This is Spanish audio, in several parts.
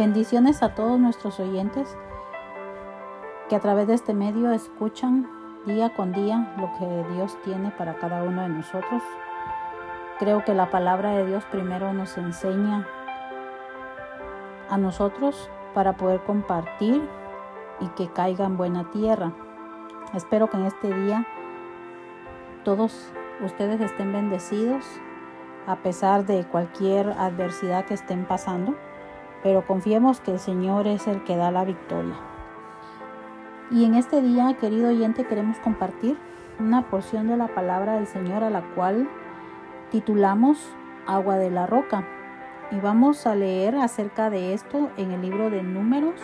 Bendiciones a todos nuestros oyentes que a través de este medio escuchan día con día lo que Dios tiene para cada uno de nosotros. Creo que la palabra de Dios primero nos enseña a nosotros para poder compartir y que caiga en buena tierra. Espero que en este día todos ustedes estén bendecidos a pesar de cualquier adversidad que estén pasando pero confiemos que el Señor es el que da la victoria. Y en este día, querido oyente, queremos compartir una porción de la palabra del Señor a la cual titulamos Agua de la Roca. Y vamos a leer acerca de esto en el libro de Números,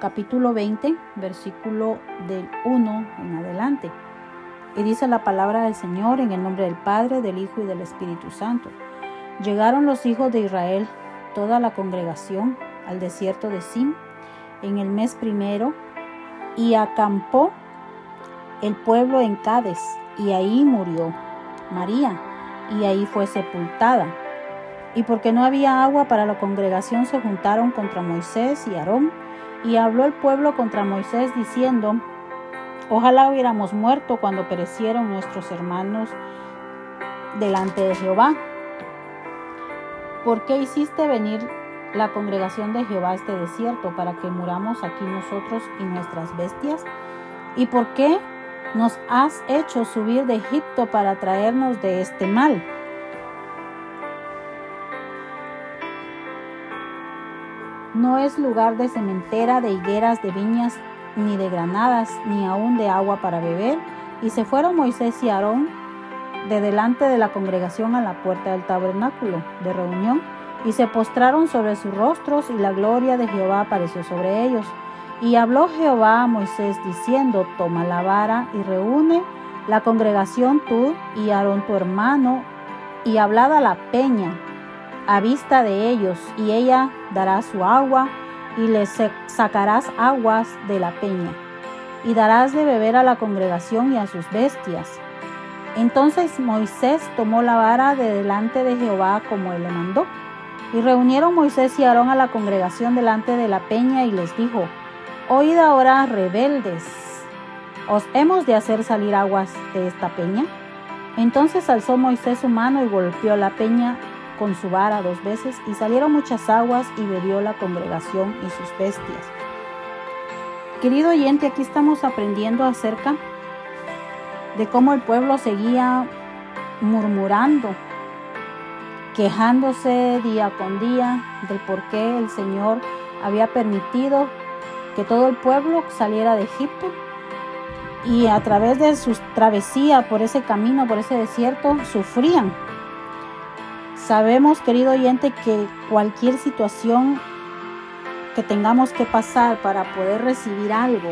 capítulo 20, versículo del 1 en adelante. Y dice la palabra del Señor en el nombre del Padre, del Hijo y del Espíritu Santo. Llegaron los hijos de Israel toda la congregación al desierto de Sim en el mes primero y acampó el pueblo en Cades y ahí murió María y ahí fue sepultada. Y porque no había agua para la congregación se juntaron contra Moisés y Aarón y habló el pueblo contra Moisés diciendo, ojalá hubiéramos muerto cuando perecieron nuestros hermanos delante de Jehová ¿Por qué hiciste venir la congregación de Jehová a este desierto para que muramos aquí nosotros y nuestras bestias? ¿Y por qué nos has hecho subir de Egipto para traernos de este mal? No es lugar de cementera, de higueras, de viñas, ni de granadas, ni aún de agua para beber. Y se fueron Moisés y Aarón de delante de la congregación a la puerta del tabernáculo de reunión, y se postraron sobre sus rostros, y la gloria de Jehová apareció sobre ellos. Y habló Jehová a Moisés diciendo, toma la vara y reúne la congregación tú y Aarón tu hermano, y hablad a la peña a vista de ellos, y ella dará su agua, y les sacarás aguas de la peña, y darás de beber a la congregación y a sus bestias entonces Moisés tomó la vara de delante de Jehová como él le mandó. Y reunieron Moisés y Aarón a la congregación delante de la peña y les dijo, Oíd ahora, rebeldes, ¿os hemos de hacer salir aguas de esta peña? Entonces alzó Moisés su mano y golpeó la peña con su vara dos veces, y salieron muchas aguas y bebió la congregación y sus bestias. Querido oyente, aquí estamos aprendiendo acerca de cómo el pueblo seguía murmurando, quejándose día con día del por qué el Señor había permitido que todo el pueblo saliera de Egipto y a través de su travesía por ese camino, por ese desierto, sufrían. Sabemos, querido oyente, que cualquier situación que tengamos que pasar para poder recibir algo,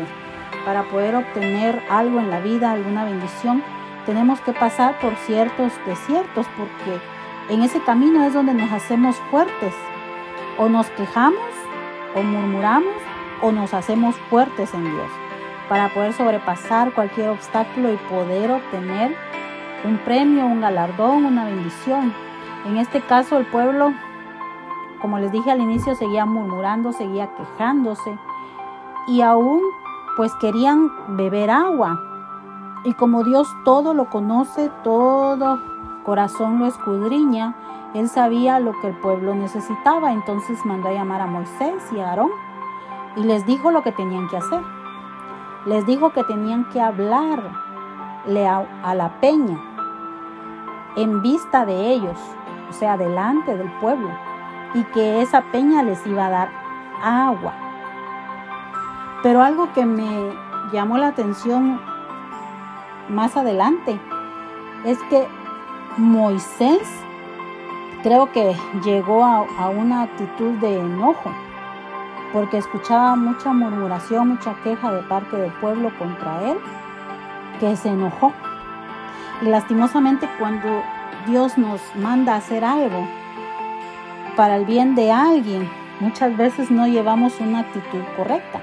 para poder obtener algo en la vida, alguna bendición, tenemos que pasar por ciertos desiertos, porque en ese camino es donde nos hacemos fuertes. O nos quejamos, o murmuramos, o nos hacemos fuertes en Dios, para poder sobrepasar cualquier obstáculo y poder obtener un premio, un galardón, una bendición. En este caso el pueblo, como les dije al inicio, seguía murmurando, seguía quejándose y aún pues querían beber agua. Y como Dios todo lo conoce, todo corazón lo escudriña, Él sabía lo que el pueblo necesitaba, entonces mandó a llamar a Moisés y a Aarón y les dijo lo que tenían que hacer. Les dijo que tenían que hablarle a la peña en vista de ellos, o sea, delante del pueblo, y que esa peña les iba a dar agua. Pero algo que me llamó la atención más adelante es que Moisés creo que llegó a, una actitud de enojo porque escuchaba mucha murmuración, mucha queja de parte del pueblo contra él, que se enojó. Y lastimosamente cuando Dios nos manda a hacer algo para el bien de alguien, muchas veces no llevamos una actitud correcta.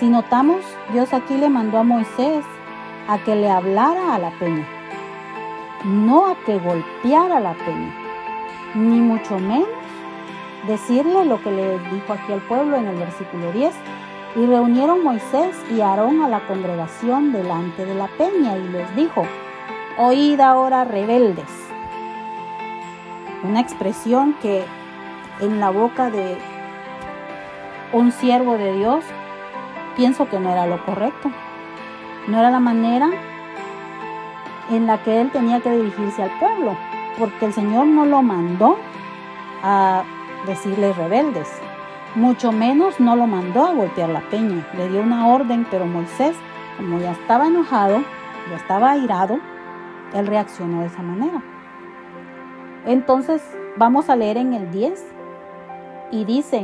Si notamos, Dios aquí le mandó a Moisés a que le hablara a la peña, no a que golpeara la peña, ni mucho menos decirle lo que le dijo aquí al pueblo en el versículo 10. Y reunieron Moisés y Aarón a la congregación delante de la peña y les dijo, oíd ahora rebeldes. Una expresión que en la boca de un siervo de Dios pienso que no era lo correcto. No era la manera en la que él tenía que dirigirse al pueblo, porque el Señor no lo mandó a decirles rebeldes, mucho menos no lo mandó a golpear la peña, le dio una orden, pero Moisés, como ya estaba enojado, ya estaba airado, él reaccionó de esa manera. Entonces vamos a leer en el 10 y dice,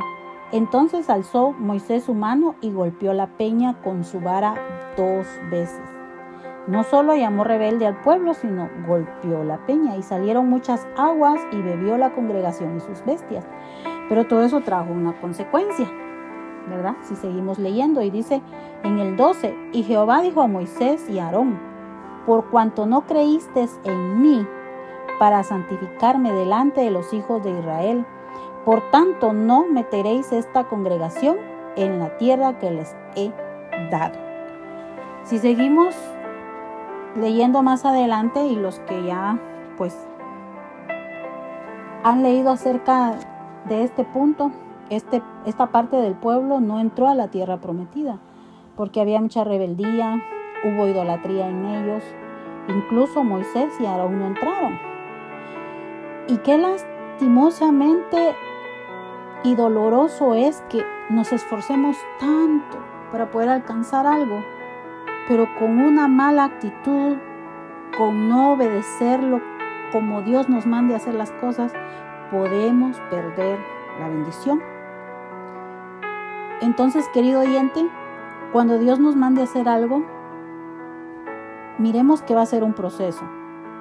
entonces alzó Moisés su mano y golpeó la peña con su vara dos veces. No solo llamó rebelde al pueblo, sino golpeó la peña y salieron muchas aguas y bebió la congregación y sus bestias. Pero todo eso trajo una consecuencia, ¿verdad? Si seguimos leyendo y dice en el 12, y Jehová dijo a Moisés y a Aarón, por cuanto no creísteis en mí para santificarme delante de los hijos de Israel, por tanto no meteréis esta congregación en la tierra que les he dado. Si seguimos leyendo más adelante y los que ya pues han leído acerca de este punto, este, esta parte del pueblo no entró a la tierra prometida porque había mucha rebeldía, hubo idolatría en ellos, incluso Moisés y Aarón no entraron. Y qué lastimosamente y doloroso es que nos esforcemos tanto para poder alcanzar algo pero con una mala actitud, con no obedecerlo como Dios nos mande hacer las cosas, podemos perder la bendición. Entonces, querido oyente, cuando Dios nos mande a hacer algo, miremos que va a ser un proceso,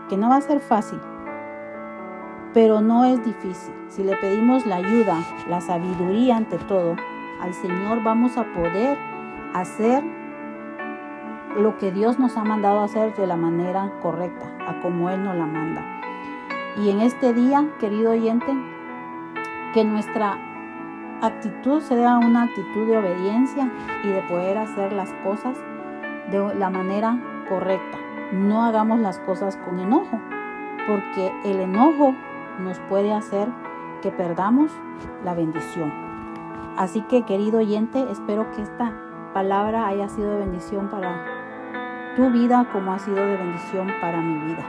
que no va a ser fácil, pero no es difícil. Si le pedimos la ayuda, la sabiduría ante todo, al Señor vamos a poder hacer lo que Dios nos ha mandado hacer de la manera correcta, a como Él nos la manda. Y en este día, querido oyente, que nuestra actitud sea una actitud de obediencia y de poder hacer las cosas de la manera correcta. No hagamos las cosas con enojo, porque el enojo nos puede hacer que perdamos la bendición. Así que querido oyente, espero que esta palabra haya sido de bendición para tu vida como ha sido de bendición para mi vida.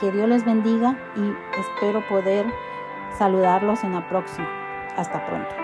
Que Dios les bendiga y espero poder saludarlos en la próxima. Hasta pronto.